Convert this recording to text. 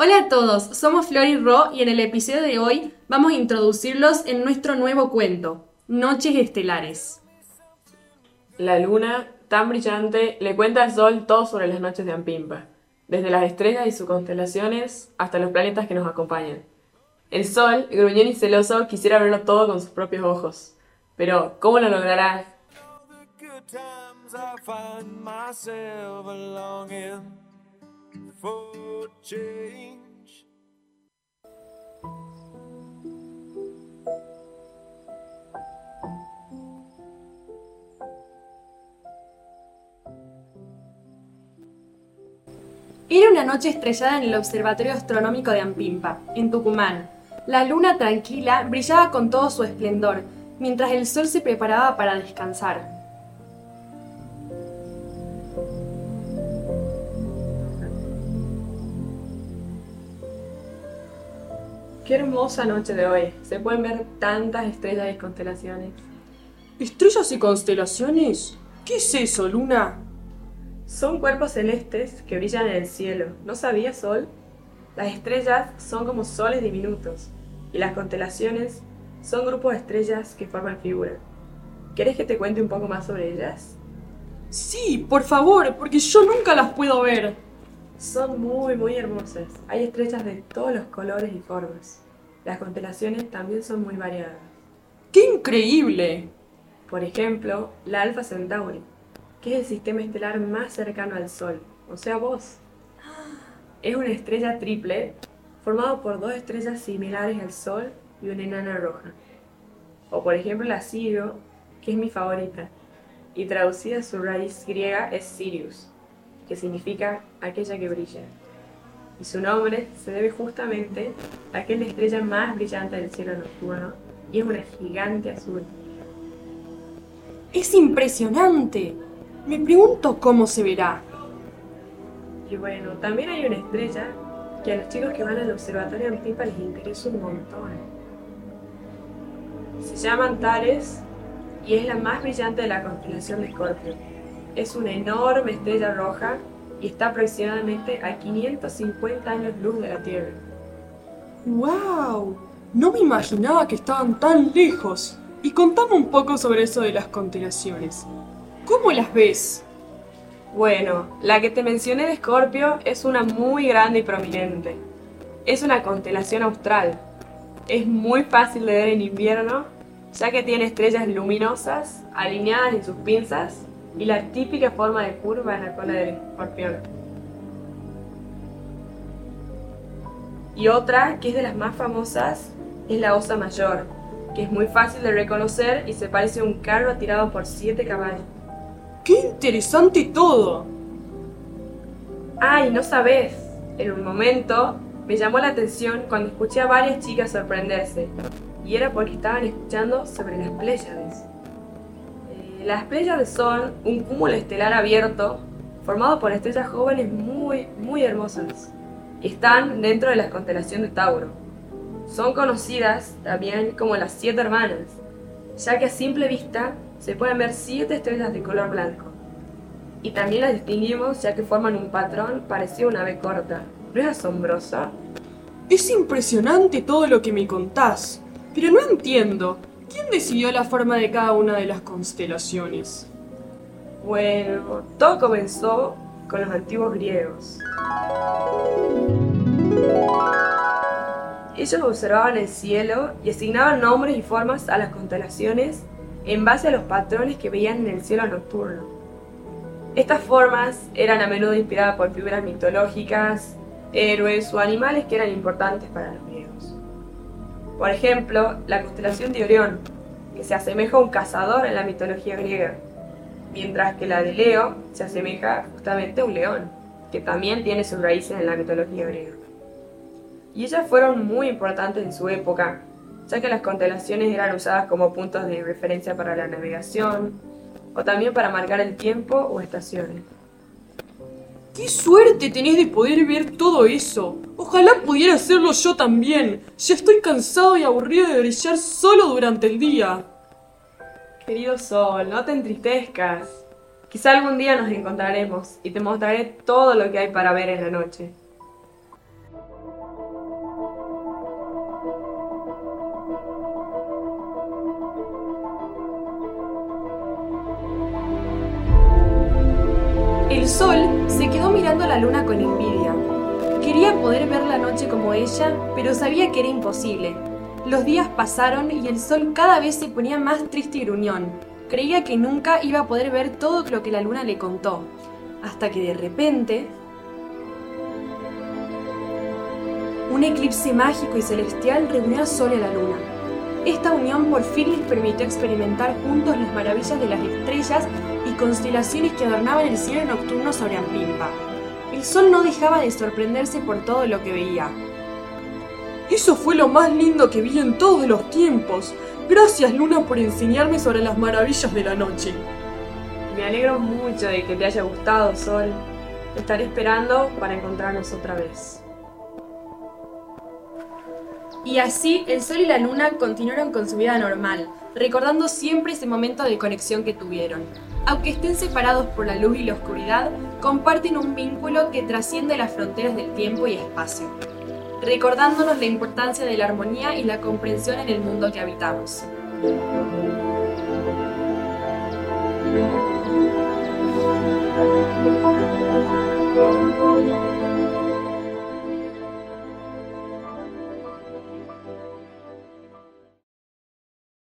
Hola a todos, somos Flor y Ro y en el episodio de hoy vamos a introducirlos en nuestro nuevo cuento, Noches Estelares. La luna, tan brillante, le cuenta al sol todo sobre las noches de Ampimpa, desde las estrellas y sus constelaciones hasta los planetas que nos acompañan. El sol, gruñón y celoso, quisiera verlo todo con sus propios ojos. Pero, ¿cómo lo logrará? Era una noche estrellada en el Observatorio Astronómico de Ampimpa, en Tucumán. La luna tranquila brillaba con todo su esplendor, mientras el sol se preparaba para descansar. Qué hermosa noche de hoy. Se pueden ver tantas estrellas y constelaciones. ¿Estrellas y constelaciones? ¿Qué es eso, Luna? Son cuerpos celestes que brillan en el cielo. ¿No sabías, Sol? Las estrellas son como soles diminutos y las constelaciones son grupos de estrellas que forman figuras. ¿Quieres que te cuente un poco más sobre ellas? Sí, por favor, porque yo nunca las puedo ver. Son muy, muy hermosas. Hay estrellas de todos los colores y formas. Las constelaciones también son muy variadas. ¡Qué increíble! Por ejemplo, la Alfa Centauri, que es el sistema estelar más cercano al Sol, o sea, vos. Es una estrella triple formado por dos estrellas similares al Sol y una enana roja. O por ejemplo la Sirio, que es mi favorita, y traducida su raíz griega es Sirius, que significa aquella que brilla. Y su nombre se debe justamente a que es la estrella más brillante del cielo nocturno y es una gigante azul. ¡Es impresionante! Me pregunto cómo se verá. Y bueno, también hay una estrella que a los chicos que van al observatorio en Pipa les interesa un montón. Se llama Antares y es la más brillante de la constelación de Escorpio. Es una enorme estrella roja y está aproximadamente a 550 años luz de la Tierra. ¡Wow! No me imaginaba que estaban tan lejos. Y contame un poco sobre eso de las constelaciones. ¿Cómo las ves? Bueno, la que te mencioné de Escorpio es una muy grande y prominente. Es una constelación austral. Es muy fácil de ver en invierno, ya que tiene estrellas luminosas alineadas en sus pinzas y la típica forma de curva en la cola del escorpión. Y otra, que es de las más famosas, es la Osa Mayor, que es muy fácil de reconocer y se parece a un carro tirado por siete caballos. ¡Qué interesante todo! Ay, no sabes. En un momento me llamó la atención cuando escuché a varias chicas sorprenderse, y era porque estaban escuchando sobre las Pléyades. Las Pléyades son un cúmulo estelar abierto formado por estrellas jóvenes muy, muy hermosas. Están dentro de la constelación de Tauro. Son conocidas también como las siete hermanas, ya que a simple vista se pueden ver siete estrellas de color blanco. Y también las distinguimos ya que forman un patrón parecido a una B corta. ¿No es asombrosa? Es impresionante todo lo que me contás, pero no entiendo. ¿Quién decidió la forma de cada una de las constelaciones? Bueno, todo comenzó con los antiguos griegos. Ellos observaban el cielo y asignaban nombres y formas a las constelaciones en base a los patrones que veían en el cielo nocturno. Estas formas eran a menudo inspiradas por figuras mitológicas, héroes o animales que eran importantes para los griegos. Por ejemplo, la constelación de Orión, que se asemeja a un cazador en la mitología griega, mientras que la de Leo se asemeja justamente a un león, que también tiene sus raíces en la mitología griega. Y ellas fueron muy importantes en su época, ya que las constelaciones eran usadas como puntos de referencia para la navegación, o también para marcar el tiempo o estaciones. ¡Qué suerte tenés de poder ver todo eso! Ojalá pudiera hacerlo yo también. Ya estoy cansado y aburrido de brillar solo durante el día. Querido Sol, no te entristezcas. Quizá algún día nos encontraremos y te mostraré todo lo que hay para ver en la noche. El sol se quedó mirando a la luna con envidia. Quería poder ver la noche como ella, pero sabía que era imposible. Los días pasaron y el sol cada vez se ponía más triste y gruñón. Creía que nunca iba a poder ver todo lo que la luna le contó, hasta que de repente un eclipse mágico y celestial reunió al sol y a la luna. Esta unión por fin les permitió experimentar juntos las maravillas de las estrellas y constelaciones que adornaban el cielo nocturno sobre Ampimpa. El sol no dejaba de sorprenderse por todo lo que veía. Eso fue lo más lindo que vi en todos los tiempos. Gracias Luna por enseñarme sobre las maravillas de la noche. Me alegro mucho de que te haya gustado, Sol. Te estaré esperando para encontrarnos otra vez. Y así el sol y la luna continuaron con su vida normal, recordando siempre ese momento de conexión que tuvieron. Aunque estén separados por la luz y la oscuridad, comparten un vínculo que trasciende las fronteras del tiempo y espacio, recordándonos la importancia de la armonía y la comprensión en el mundo que habitamos.